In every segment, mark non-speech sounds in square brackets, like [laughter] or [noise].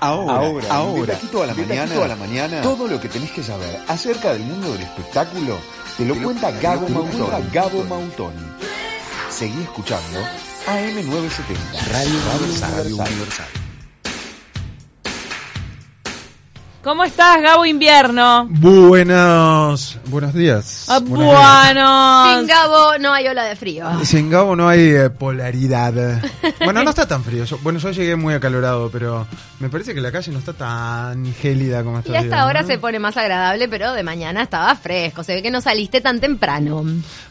Ahora, ahora, ahora, de toda la mañana, a la mañana, todo lo que tenés que saber acerca del mundo del espectáculo te lo, cuenta Gabo Mautoni. Gabo Mautoni. Seguí escuchando AM970, Radio Universal. ¿Cómo estás, Gabo Invierno? Buenos, buenos días. Ah, buenos. Sin Gabo no hay ola de frío. Sin Gabo no hay eh, polaridad. [laughs] bueno, no está tan frío. bueno, yo llegué muy acalorado, pero me parece que la calle no está tan gélida como está. Y hasta ahora se pone más agradable, pero de mañana estaba fresco. Se ve que no saliste tan temprano.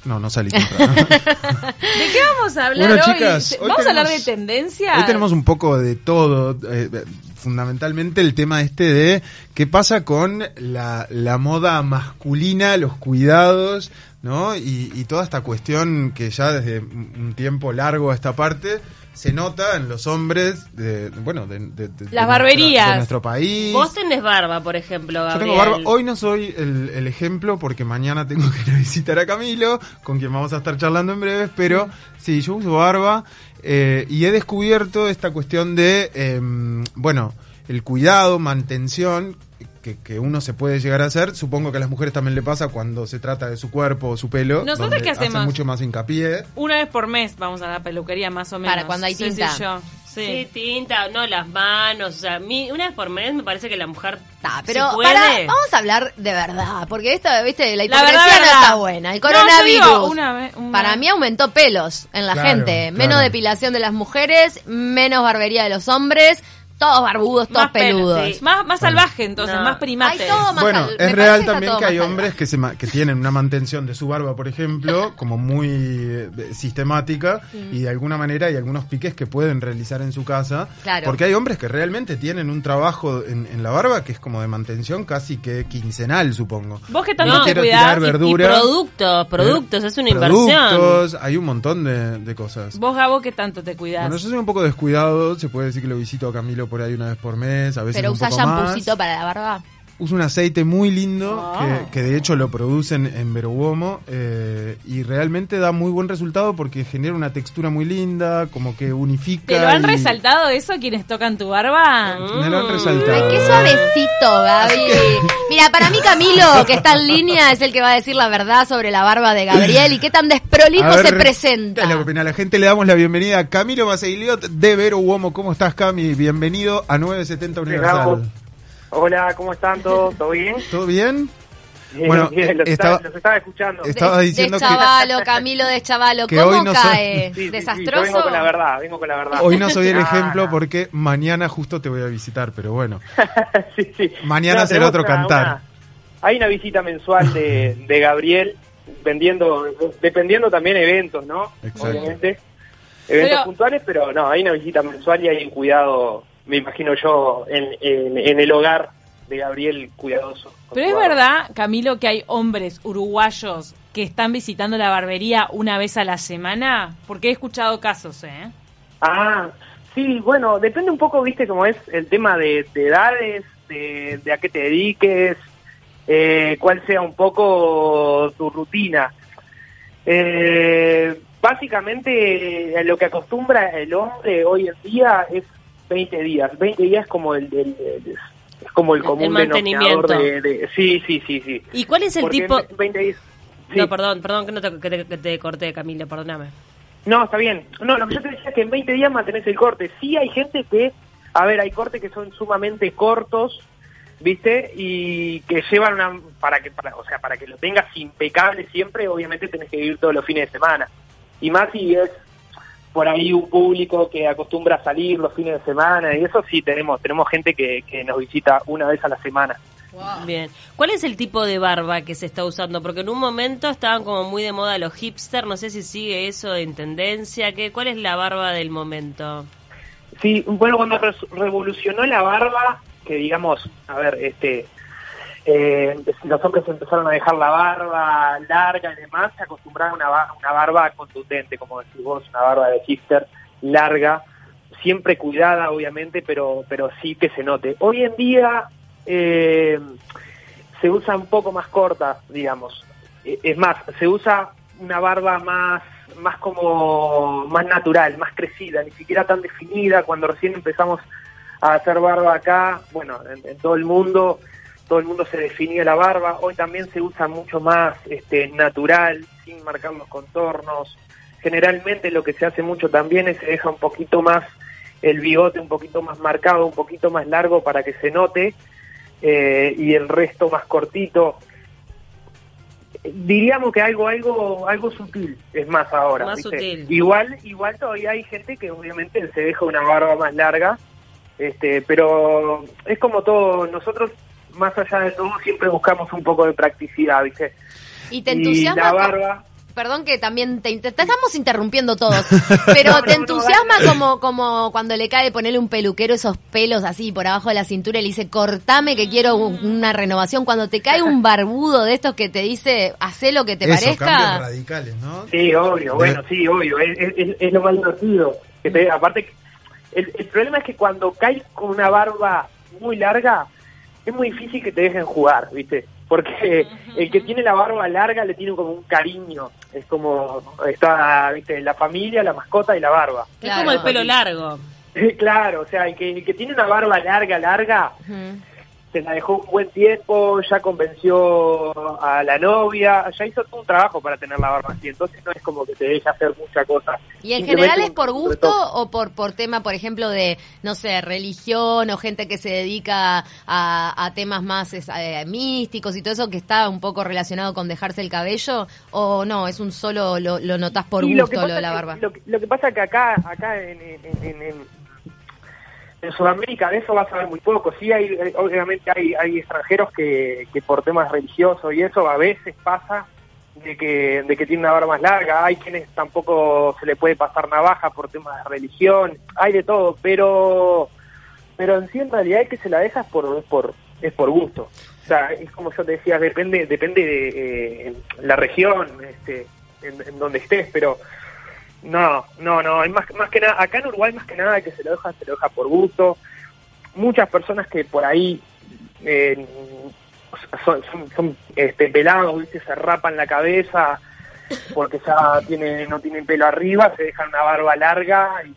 No, no salí temprano. [laughs] ¿De qué vamos a hablar bueno, hoy? Chicas, ¿Vamos a hablar de tendencia? Hoy tenemos un poco de todo. Eh, fundamentalmente el tema este de qué pasa con la, la moda masculina, los cuidados, ¿no? Y, toda esta cuestión que ya desde un tiempo largo a esta parte se nota en los hombres de, bueno de, las barberías. de nuestro país. Vos tenés barba por ejemplo Gabriel. yo tengo barba. Hoy no soy el, el, ejemplo porque mañana tengo [laughs] que ir a visitar a Camilo con quien vamos a estar charlando en breves pero sí yo uso barba eh, y he descubierto esta cuestión de, em, bueno, el cuidado, mantención que, uno se puede llegar a hacer. Supongo que a las mujeres también le pasa cuando se trata de su cuerpo o su pelo. ¿Nosotros qué hacemos? mucho más hincapié. Una vez por mes vamos a la peluquería, más o menos. Para cuando hay tinta. Sí. tinta, no, las manos. O sea, una vez por mes me parece que la mujer. Pero vamos a hablar de verdad. Porque esto, viste, la hipocresía no está buena. El coronavirus. Para mí aumentó pelos en la gente. Menos depilación de las mujeres, menos barbería de los hombres todos barbudos, todos peludos. Más, más salvaje entonces, más primate. bueno, es real también que hay hombres que, se que tienen una mantención de su barba, por ejemplo, como muy eh, sistemática mm. y de alguna manera hay algunos piques que pueden realizar en su casa. Claro. Porque hay hombres que realmente tienen un trabajo en, la barba que es como de mantención casi que quincenal, supongo. Vos que tanto te cuidás y, productos, productos, es una productos, hay un montón de, cosas. Vos, Gabo, que tanto te cuidás. Bueno, yo soy un poco descuidado, se puede decir que lo visito a Camilo por ahí una vez por mes, a veces Pero un usa poco para la barba usa un aceite muy lindo ah. que, de hecho lo producen en Veroguomo eh, y realmente da muy buen resultado porque genera una textura muy linda, como que unifica. ¿Te lo han resaltado eso quienes tocan tu barba? Me lo han resaltado. Ay, qué suavecito, Gaby. Mira, para mí Camilo, que está en línea, es el que va a decir la verdad sobre la barba de Gabriel y qué tan desprolijo se presenta. A la gente le damos la bienvenida a Camilo Maseiliot de Veroguomo. ¿Cómo estás, Cami? Bienvenido a 970 Universal. Hola, ¿cómo están todos? ¿Todo bien? ¿Todo bien? bueno, los, estaba, escuchando. Estaba diciendo de chavalo, Camilo de Chavalo, ¿cómo cae? ¿Desastroso? vengo con la verdad, vengo con la verdad. Hoy no soy el ejemplo porque mañana justo te voy a visitar, pero bueno. [laughs] sí, sí. Mañana será otro cantar. hay una visita mensual de, de Gabriel, vendiendo, dependiendo también eventos, ¿no? Obviamente. Eventos puntuales, pero no, hay una visita mensual y hay un cuidado me imagino yo, en, en, el hogar de Gabriel cuidadoso. Pero es verdad, Camilo, que hay hombres uruguayos que están visitando la barbería una vez a la semana, porque he escuchado casos, ¿eh? Ah, sí, bueno, depende un poco, viste, cómo es el tema de, edades, de, a qué te dediques, eh, cuál sea un poco tu rutina. Eh, básicamente, lo que acostumbra el hombre hoy en día es 20 días. 20 días como el, es como el común mantenimiento. De, sí, sí, sí, sí. ¿Y cuál es el tipo? 20 días. No, perdón, perdón que, no te, que te, corté, Camilo, perdóname. No, está bien. No, lo que yo te decía es que en 20 días mantenés el corte. Sí hay gente que, a ver, hay cortes que son sumamente cortos, ¿viste? Y que llevan una, para que, para, o sea, para que lo tengas impecable siempre, obviamente tenés que vivir todos los fines de semana. Y más si es por ahí un público que acostumbra a salir los fines de semana y eso sí tenemos tenemos gente que, nos visita una vez a la semana. Bien. ¿Cuál es el tipo de barba que se está usando? Porque en un momento estaban como muy de moda los hipster, no sé si sigue eso en tendencia. ¿Qué, ¿Cuál es la barba del momento? Sí, bueno, cuando revolucionó la barba, que digamos, a ver, este eh, los hombres empezaron a dejar la barba larga y demás, se acostumbraron a una, una barba contundente, como decís vos, una barba de hipster larga, siempre cuidada obviamente, pero, pero sí que se note. Hoy en día eh, se usa un poco más corta, digamos. E, es más, se usa una barba más más como más natural, más crecida, ni siquiera tan definida. Cuando recién empezamos a hacer barba acá, bueno, en, todo el mundo, todo el mundo se definía la barba, hoy también se usa mucho más este, natural, sin marcar los contornos. Generalmente lo que se hace mucho también es se deja un poquito más el bigote un poquito más marcado, un poquito más largo para que se note, eh, y el resto más cortito. Diríamos que algo, algo, algo sutil es más ahora. Más sutil. Igual, igual todavía hay gente que obviamente se deja una barba más larga, este, pero es como todo, nosotros más allá de todo siempre buscamos un poco de practicidad, ¿viste? Y te entusiasma. la barba perdón que también te, estamos interrumpiendo todos, [laughs] pero te entusiasma como como cuando le cae ponerle un peluquero esos pelos así por abajo de la cintura y le dice, cortame que quiero una renovación. Cuando te cae un barbudo de estos que te dice, hace lo que te Eso, parezca. radicales, ¿no? Sí, obvio, bueno, sí, obvio, es, lo más divertido. Que aparte, el, el problema es que cuando caes con una barba muy larga, es muy difícil que te dejen jugar, ¿viste? porque el que tiene la barba larga le tiene como un cariño, es como está, viste, la familia, la mascota y la barba. Es como el pelo largo. [laughs] claro, o sea, el que, el que tiene una barba larga, larga, se la dejó un buen tiempo, ya convenció a la novia, ya hizo todo un trabajo para tener la barba así, entonces no es como que te deje hacer mucha cosa. ¿Y en general es por gusto o por, por tema, por ejemplo, de, no sé, religión o gente que se dedica a, temas más eh, místicos y todo eso que está un poco relacionado con dejarse el cabello? ¿O no, es un solo, lo, lo notás por gusto lo, de la barba? lo, que pasa es que acá, acá en, en Sudamérica de eso vas a ver muy poco. Sí, hay, eh, obviamente hay, hay extranjeros que, que por temas religiosos y eso a veces pasa de que, de que tiene una barba más larga. Hay quienes tampoco se le puede pasar navaja por temas de religión. Hay de todo, pero pero en sí en realidad es que se la deja es por, es por, es por gusto. O sea, es como yo te decía, depende, depende de eh, la región, este, en, en donde estés, pero no, no, no, hay más, más que nada, acá en Uruguay más que nada que se lo deja, se lo deja por gusto. Muchas personas que por ahí eh, son, son, este, pelados, ¿viste? se rapan la cabeza porque ya tiene, no tienen pelo arriba, se dejan una barba larga y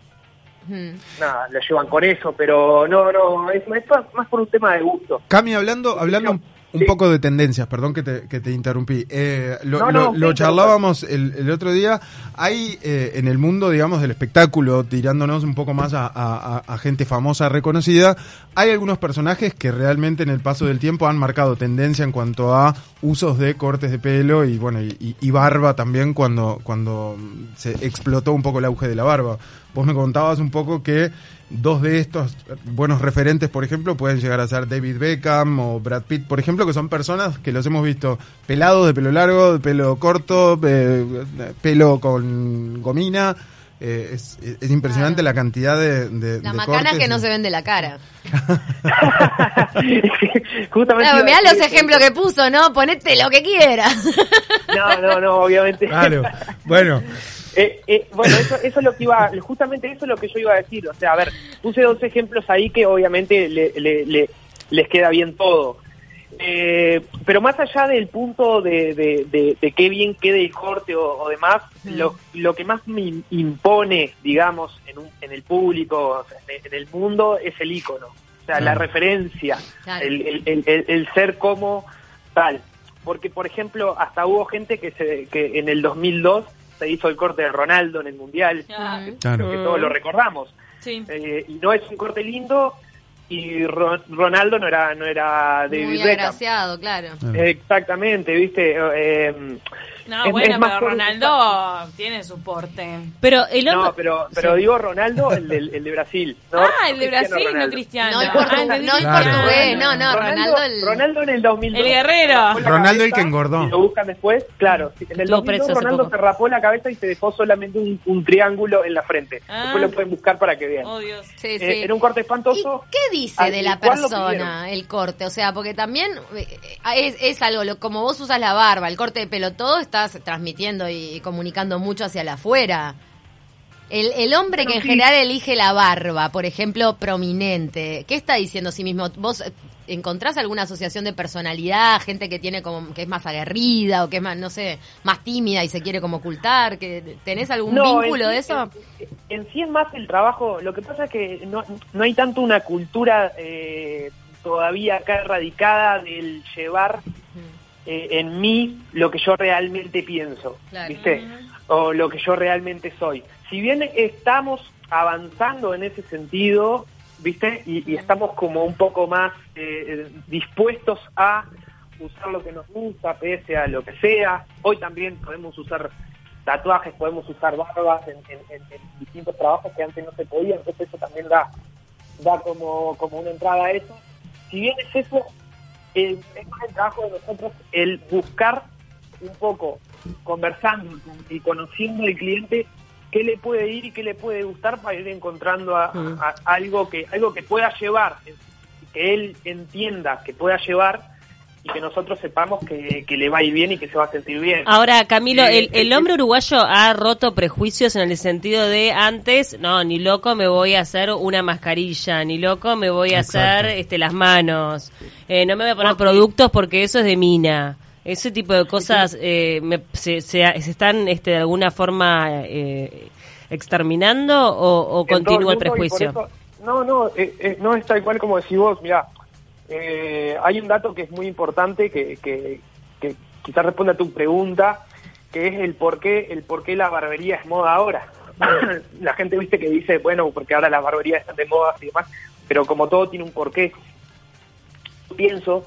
nada, la llevan con eso, pero no, no, es, más por un tema de gusto. Cami, hablando, hablando un poco de tendencias, perdón que te, que te interrumpí. Eh, lo, charlábamos el, otro día. Hay eh, en el mundo, digamos, del espectáculo, tirándonos un poco más a, gente famosa, reconocida, hay algunos personajes que realmente en el paso del tiempo han marcado tendencia en cuanto a usos de cortes de pelo y bueno y, y barba también cuando, cuando se explotó un poco el auge de la barba. Vos me contabas un poco que dos de estos buenos referentes, por ejemplo, pueden llegar a ser David Beckham o Brad Pitt, por ejemplo, que son personas que los hemos visto pelados, de pelo largo, de pelo corto, pelo con gomina. Eh, es, impresionante la cantidad de, de La macana que no se ven de la cara. [laughs] Justamente mirá los ejemplos que puso, ¿no? Ponete lo que quieras. no, no, no, obviamente. Claro. Bueno, eh, eh, bueno, eso, eso es lo que iba, justamente eso es lo que yo iba a decir. O sea, a ver, puse dos ejemplos ahí que obviamente le, les queda bien todo. Eh, pero más allá del punto de, de, qué bien quede el corte o, demás, lo, lo, que más me impone, digamos, en, un, en el público, en el mundo, es el icono. O sea, la referencia, el, el, el, ser como tal. Porque, por ejemplo, hasta hubo gente que, se, que en el 2002 se hizo el corte de Ronaldo en el Mundial, que todos lo recordamos. Eh, y no es un corte lindo y Ronaldo no era no era David Muy agraciado, claro. Exactamente, viste. Eh, no, bueno, pero Ronaldo tiene su porte. Pero el otro... No, pero, pero digo Ronaldo, el de, el de Brasil. Ah, el de Brasil, no Cristiano. No el, portugués, no, el portugués, no, no, Ronaldo, el... Ronaldo en el 2002. El guerrero. Ronaldo el que engordó. lo buscan después, claro. En el 2002 Ronaldo se rapó la cabeza y se dejó solamente un, un triángulo en la frente. Ah. Después lo pueden buscar para que vean. Oh, Dios. Sí, sí. era un corte espantoso. ¿Y qué dice de la persona el corte? O sea, porque también eh, es, es algo, lo, como vos usas la barba, el corte de pelo, todo está transmitiendo y comunicando mucho hacia la afuera. El, el hombre que en general elige la barba, por ejemplo, prominente, ¿qué está diciendo a sí mismo? Vos encontrás alguna asociación de personalidad, gente que tiene como que es más aguerrida o que es más, no sé, más tímida y se quiere como ocultar, que tenés algún vínculo de eso? En, sí es más el trabajo, lo que pasa es que no, no hay tanto una cultura eh, todavía acá erradicada del llevar eh, en mí lo que yo realmente pienso, ¿viste? O lo que yo realmente soy. Si bien estamos avanzando en ese sentido, ¿viste? Y, estamos como un poco más eh, dispuestos a usar lo que nos gusta, pese a lo que sea. Hoy también podemos usar tatuajes, podemos usar barbas en, distintos trabajos que antes no se podía, entonces eso también da, da como, como una entrada a eso. Si bien es eso, es más el trabajo de nosotros el buscar un poco, conversando y conociendo al cliente, qué le puede ir y qué le puede gustar para ir encontrando a, algo que algo que pueda llevar, que él entienda que pueda llevar y que nosotros sepamos que, le va a ir bien y que se va a sentir bien. Ahora, Camilo, el, el, hombre uruguayo ha roto prejuicios en el sentido de antes, no, ni loco me voy a hacer una mascarilla, ni loco me voy a hacer este las manos, eh, no me voy a poner productos porque eso es de mina. Ese tipo de cosas eh, se, se, están este, de alguna forma eh, exterminando o, continúa el prejuicio? no, no, no es tal cual como decís vos. Mira, eh, hay un dato que es muy importante que, que, quizás responde a tu pregunta, que es el por qué, el por qué la barbería es moda ahora. [coughs] la gente viste que dice, bueno, porque ahora las barberías están de moda y demás, pero como todo tiene un porqué. Pienso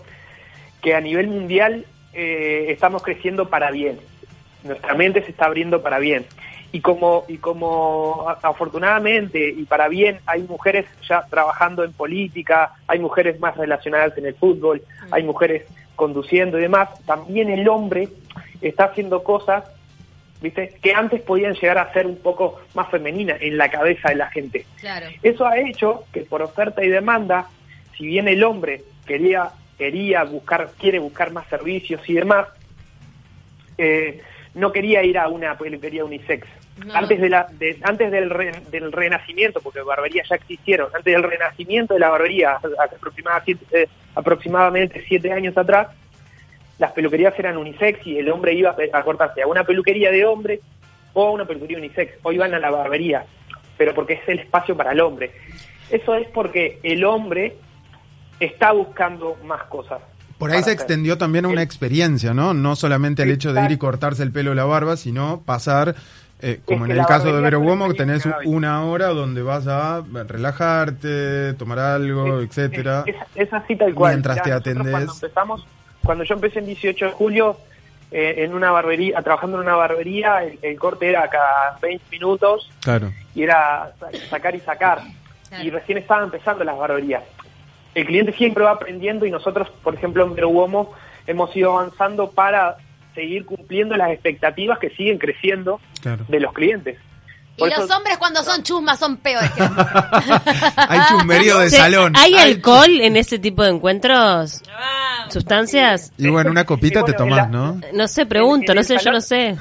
que a nivel mundial eh, estamos creciendo para bien. Nuestra mente se está abriendo para bien y como y como afortunadamente y para bien hay mujeres ya trabajando en política, hay mujeres más relacionadas en el fútbol, hay mujeres conduciendo y demás, también el hombre está haciendo cosas, ¿viste? que antes podían llegar a ser un poco más femeninas en la cabeza de la gente. Eso ha hecho que por oferta y demanda, si bien el hombre quería quería buscar quiere buscar más servicios y demás, eh, no quería ir a una peluquería unisex. Antes de la antes del, del renacimiento porque barberías ya existieron antes del renacimiento de la barbería aproximadamente, eh, aproximadamente siete años atrás las peluquerías eran unisex y el hombre iba a cortarse a una peluquería de hombre o a una peluquería unisex. O iban a la barbería pero porque es el espacio para el hombre. Eso es porque el hombre está buscando más cosas por ahí se extendió también una experiencia, ¿no? No solamente el hecho de ir y cortarse el pelo o la barba, sino pasar eh, como en el caso de Vero Uomo, que tenés una hora donde vas a relajarte, tomar algo, etcétera. Es, así tal cual. Mientras te atendés. Cuando empezamos, cuando yo empecé el 18 de julio eh, en una barbería, trabajando en una barbería, el, corte era cada 20 minutos. Claro. Y era sacar y sacar. Y recién estaban empezando las barberías. El cliente siempre va aprendiendo y nosotros, por ejemplo, en Vero Uomo, hemos ido avanzando para seguir cumpliendo las expectativas que siguen creciendo de los clientes. y los hombres cuando son chusmas son peores. [laughs] Hay chusmerío de salón. ¿Hay alcohol en ese tipo de encuentros? ¿Sustancias? Y bueno, una copita te tomás, ¿no? No sé, pregunto, no sé, yo no sé.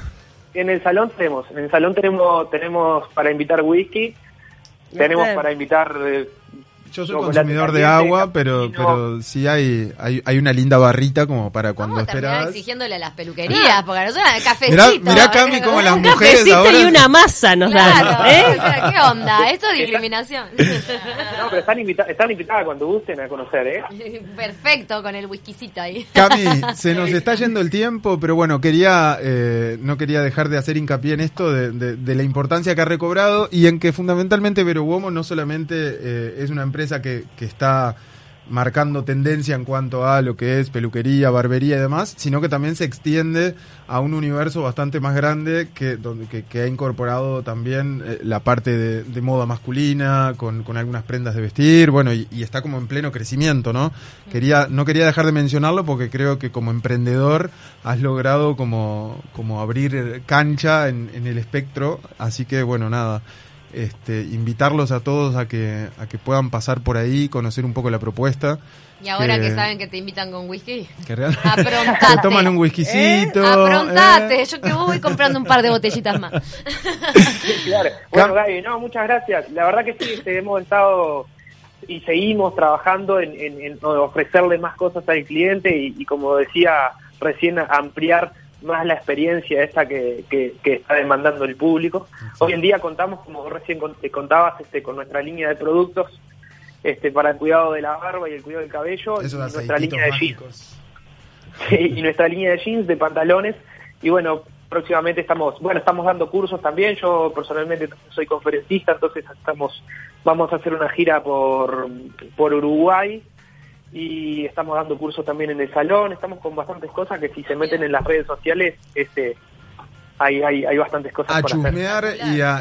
En el salón tenemos, en el salón tenemos tenemos para invitar whisky, tenemos para invitar eh, yo soy consumidor de agua, pero pero sí hay, hay, hay una linda barrita como para cuando esperas. exigiéndole a las peluquerías, porque nosotros el cafecito. Mirá, mirá Cami, como las mujeres cafecito ahora... y una masa nos dan. ¿eh? ¿Qué onda? [laughs] Esto es discriminación. No, pero están, invita están invitadas cuando gusten a conocer, ¿eh? [laughs] Perfecto, con el whiskycito ahí. Cami, se nos [laughs] está yendo el tiempo, pero bueno, quería eh, no quería dejar de hacer hincapié en esto de, de, de, la importancia que ha recobrado y en que fundamentalmente Vero Uomo no solamente eh, es una empresa que, que está marcando tendencia en cuanto a lo que es peluquería, barbería y demás, sino que también se extiende a un universo bastante más grande que, donde, que, ha incorporado también eh, la parte de, moda masculina, con, con, algunas prendas de vestir, bueno, y, está como en pleno crecimiento, ¿no? Quería, no quería dejar de mencionarlo porque creo que como emprendedor has logrado como, como abrir cancha en, en el espectro, así que bueno, nada este, invitarlos a todos a que, a que puedan pasar por ahí, conocer un poco la propuesta. Y ahora que, saben que te invitan con whisky, [laughs] que aprontate. toman un whiskycito. ¿Eh? Aprontate, ¿eh? yo que voy comprando un par de botellitas más. claro. Bueno, Gaby, no, muchas gracias. La verdad que sí, hemos estado y seguimos trabajando en, ofrecerle más cosas al cliente y, como decía recién, ampliar más la experiencia esta que, que, está demandando el público. Hoy en día contamos, como recién contabas, este, con nuestra línea de productos este, para el cuidado de la barba y el cuidado del cabello, y nuestra línea de jeans. y nuestra línea de jeans, de pantalones, y bueno, próximamente estamos, bueno, estamos dando cursos también, yo personalmente soy conferencista, entonces estamos, vamos a hacer una gira por, por Uruguay y estamos dando cursos también en el salón, estamos con bastantes cosas que si se meten en las redes sociales, este hay, hay, hay bastantes cosas a chusmear Y, a,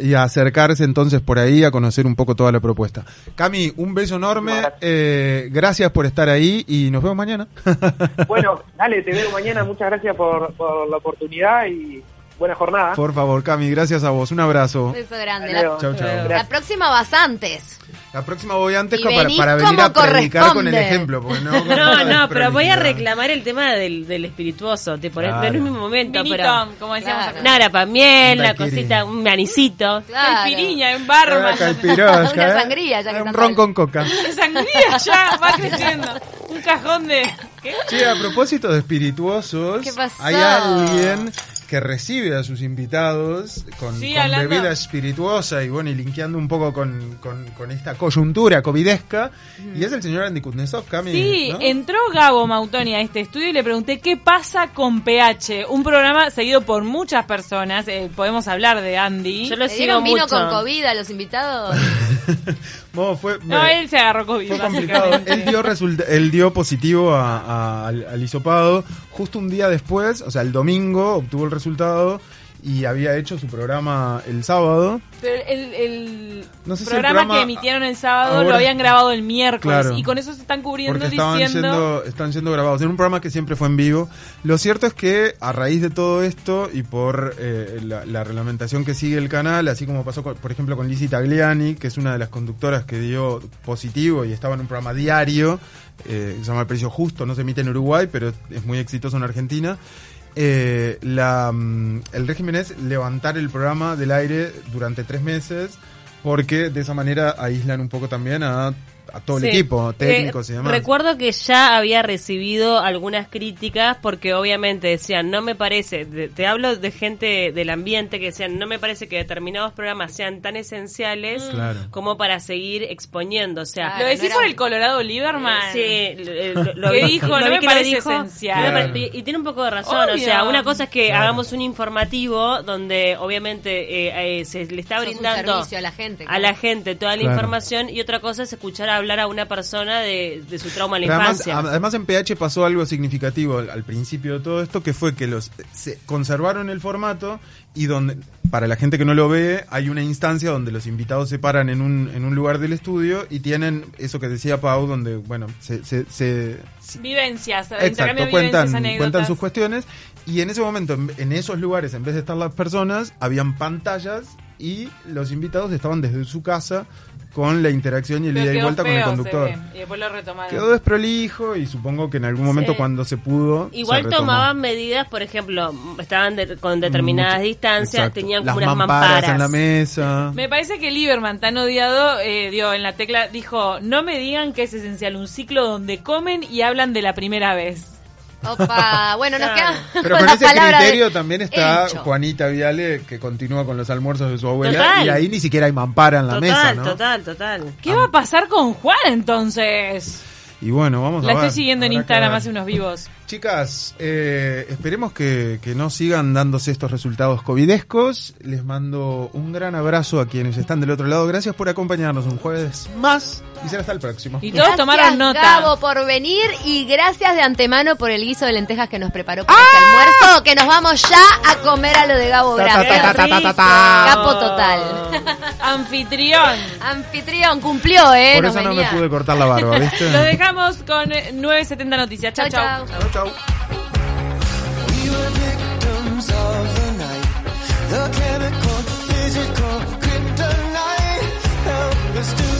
y, a, acercarse entonces por ahí a conocer un poco toda la propuesta. Cami, un beso enorme, eh, gracias por estar ahí y nos vemos mañana. [laughs] bueno, dale, te veo mañana, muchas gracias por, por la oportunidad y buena jornada. Por favor, Cami, gracias a vos. Un abrazo. Un beso grande. La, la próxima vas antes. La próxima voy antes para, para venir a predicar con el ejemplo. [laughs] no, no, no, pero voy a reclamar el tema del, del espirituoso. Te pones en el mismo momento. pero, como decíamos claro. Nada, para miel, la cosita, un manicito. [laughs] Claro. Caipiriña, un barro. [laughs] Una ¿eh? sangría. Ya que un ron con coca. sangría ya va creciendo. Un cajón de... ¿Qué? Sí, a propósito de espirituosos, ¿Qué pasó? hay alguien que recibe a sus invitados con, bebida espirituosa y bueno, y linkeando un poco con, con, esta coyuntura covidesca. Y es el señor Andy Kuznetsov, Cami. Sí, entró Gabo Mautoni a este estudio y le pregunté qué pasa con PH, un programa seguido por muchas personas. Eh, podemos hablar de Andy. Yo lo sigo vino con COVID a los invitados? [laughs] no, él se agarró COVID. Él dio, él dio positivo al, al hisopado. Justo un día después, o sea, el domingo, obtuvo el resultado y había hecho su programa el sábado. Pero el, programa, que emitieron el sábado lo habían grabado el miércoles y con eso se están cubriendo estaban diciendo... están siendo grabados. en un programa que siempre fue en vivo. Lo cierto es que a raíz de todo esto y por eh, la, reglamentación que sigue el canal, así como pasó por ejemplo con Lizzie Tagliani, que es una de las conductoras que dio positivo y estaba en un programa diario, eh, se llama El Precio Justo, no se emite en Uruguay, pero es muy exitoso en Argentina eh, la, mm, el régimen es levantar el programa del aire durante tres meses porque de esa manera aíslan un poco también a a todo el equipo, técnicos y demás. Recuerdo que ya había recibido algunas críticas porque obviamente decían, no me parece, te hablo de gente del ambiente que decían, no me parece que determinados programas sean tan esenciales mm. como para seguir exponiendo. O sea, lo decís por el Colorado Lieberman. Sí, lo, [laughs] que dijo, no me parece esencial. y, tiene un poco de razón, o sea, una cosa es que hagamos un informativo donde obviamente eh, eh, se le está brindando a la gente, a la gente toda la información y otra cosa es escuchar a hablar a una persona de, su trauma en la infancia. Además en PH pasó algo significativo al, principio de todo esto, que fue que los se conservaron el formato y donde, para la gente que no lo ve, hay una instancia donde los invitados se paran en un, en un lugar del estudio y tienen eso que decía Pau, donde, bueno, se... se, vivencias, exacto, cuentan, cuentan sus cuestiones y en ese momento, en, en esos lugares, en vez de estar las personas, habían pantallas y los invitados estaban desde su casa con la interacción y el ida y vuelta con el conductor. Y después lo retomaron. Quedó desprolijo y supongo que en algún momento cuando se pudo. Igual tomaban medidas, por ejemplo, estaban con determinadas distancias, tenían como unas mamparas. en la mesa. Me parece que Lieberman, tan odiado, eh, dio en la tecla, dijo: No me digan que es esencial un ciclo donde comen y hablan de la primera vez. Opa, bueno, nos queda. Pero con ese criterio también está Juanita Viale, que continúa con los almuerzos de su abuela. Y ahí ni siquiera hay mampara en la mesa, ¿no? Total, total. ¿Qué va a pasar con Juan entonces? Y bueno, vamos a La estoy siguiendo en Instagram hace unos vivos. Chicas, eh, esperemos que, que, no sigan dándose estos resultados covidescos. Les mando un gran abrazo a quienes están del otro lado. Gracias por acompañarnos un jueves más y será hasta el próximo. Y todos tomaron nota. Gabo por venir y gracias de antemano por el guiso de lentejas que nos preparó para este almuerzo, que nos vamos ya a comer a lo de Gabo Capo total. [laughs] Anfitrión. Anfitrión, cumplió, ¿eh? Por eso no me pude cortar la barba, ¿viste? [laughs] Lo dejamos con 970 Noticias. chao. chao. show. We were victims of the night, the chemical, physical kryptonite, helpless to